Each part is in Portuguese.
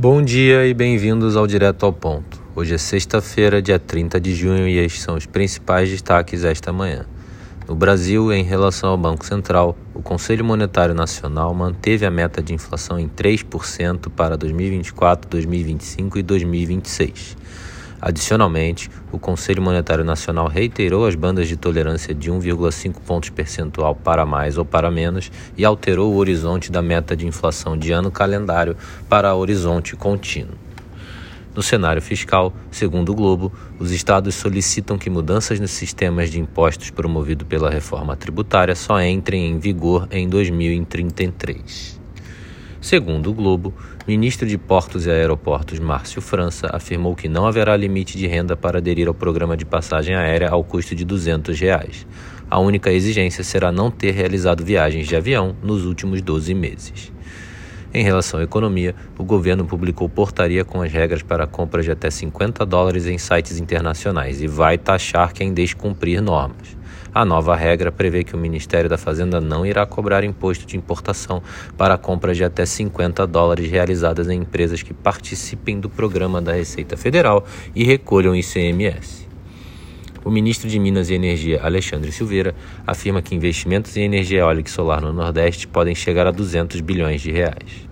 Bom dia e bem-vindos ao Direto ao Ponto. Hoje é sexta-feira, dia 30 de junho, e estes são os principais destaques esta manhã. No Brasil, em relação ao Banco Central, o Conselho Monetário Nacional manteve a meta de inflação em 3% para 2024, 2025 e 2026. Adicionalmente, o Conselho Monetário Nacional reiterou as bandas de tolerância de 1,5 pontos percentual para mais ou para menos e alterou o horizonte da meta de inflação de ano calendário para horizonte contínuo. No cenário fiscal, segundo o Globo, os estados solicitam que mudanças nos sistemas de impostos promovido pela reforma tributária só entrem em vigor em 2033. Segundo o Globo, ministro de Portos e Aeroportos Márcio França afirmou que não haverá limite de renda para aderir ao programa de passagem aérea ao custo de 200 reais. A única exigência será não ter realizado viagens de avião nos últimos 12 meses. Em relação à economia, o governo publicou portaria com as regras para a compra de até 50 dólares em sites internacionais e vai taxar quem descumprir normas. A nova regra prevê que o Ministério da Fazenda não irá cobrar imposto de importação para compras de até 50 dólares realizadas em empresas que participem do programa da Receita Federal e recolham ICMS. O ministro de Minas e Energia, Alexandre Silveira, afirma que investimentos em energia eólica e solar no Nordeste podem chegar a 200 bilhões de reais.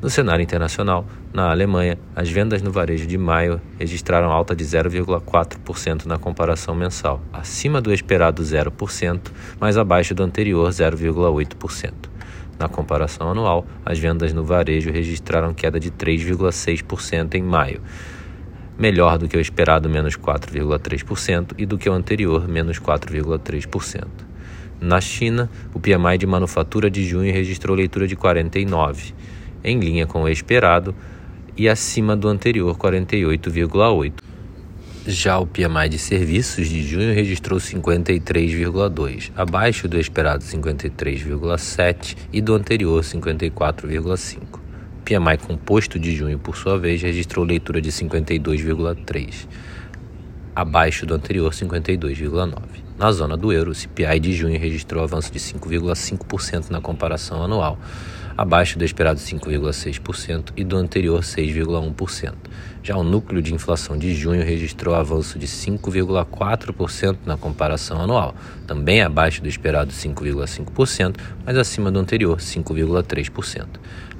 No cenário internacional, na Alemanha, as vendas no varejo de maio registraram alta de 0,4% na comparação mensal, acima do esperado 0%, mas abaixo do anterior 0,8%. Na comparação anual, as vendas no varejo registraram queda de 3,6% em maio, melhor do que o esperado menos 4,3% e do que o anterior menos 4,3%. Na China, o PMI de manufatura de junho registrou leitura de 49 em linha com o esperado e acima do anterior 48,8. Já o PMI de serviços de junho registrou 53,2, abaixo do esperado 53,7 e do anterior 54,5. PMI composto de junho, por sua vez, registrou leitura de 52,3, abaixo do anterior 52,9. Na zona do euro, o CPI de junho registrou avanço de 5,5% na comparação anual, abaixo do esperado 5,6% e do anterior 6,1%. Já o núcleo de inflação de junho registrou avanço de 5,4% na comparação anual, também abaixo do esperado 5,5%, mas acima do anterior 5,3%.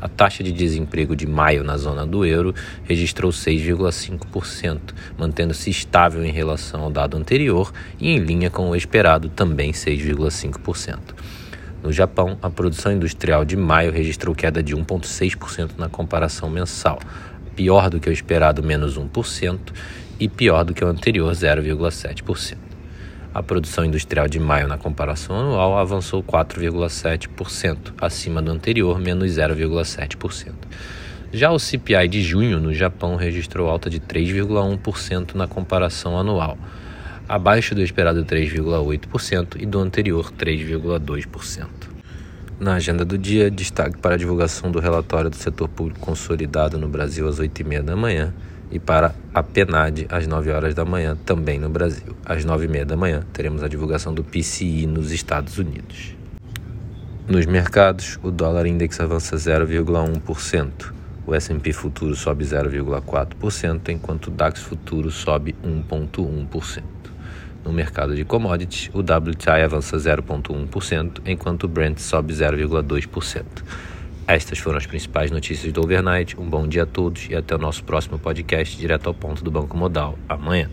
A taxa de desemprego de maio na zona do euro registrou 6,5%, mantendo-se estável em relação ao dado anterior e em linha com o esperado, também 6,5%. No Japão, a produção industrial de maio registrou queda de 1,6% na comparação mensal, pior do que o esperado menos 1% e pior do que o anterior 0,7%. A produção industrial de maio na comparação anual avançou 4,7%, acima do anterior menos 0,7%. Já o CPI de junho no Japão registrou alta de 3,1% na comparação anual, abaixo do esperado 3,8% e do anterior 3,2%. Na agenda do dia, destaque para a divulgação do relatório do setor público consolidado no Brasil às 8h30 da manhã e para a PNAD às 9 horas da manhã, também no Brasil. Às 9h30 da manhã, teremos a divulgação do PCI nos Estados Unidos. Nos mercados, o dólar index avança 0,1%. O S&P futuro sobe 0,4%, enquanto o DAX futuro sobe 1,1%. No mercado de commodities, o WTI avança 0,1%, enquanto o Brent sobe 0,2%. Estas foram as principais notícias do overnight. Um bom dia a todos e até o nosso próximo podcast direto ao ponto do Banco Modal amanhã.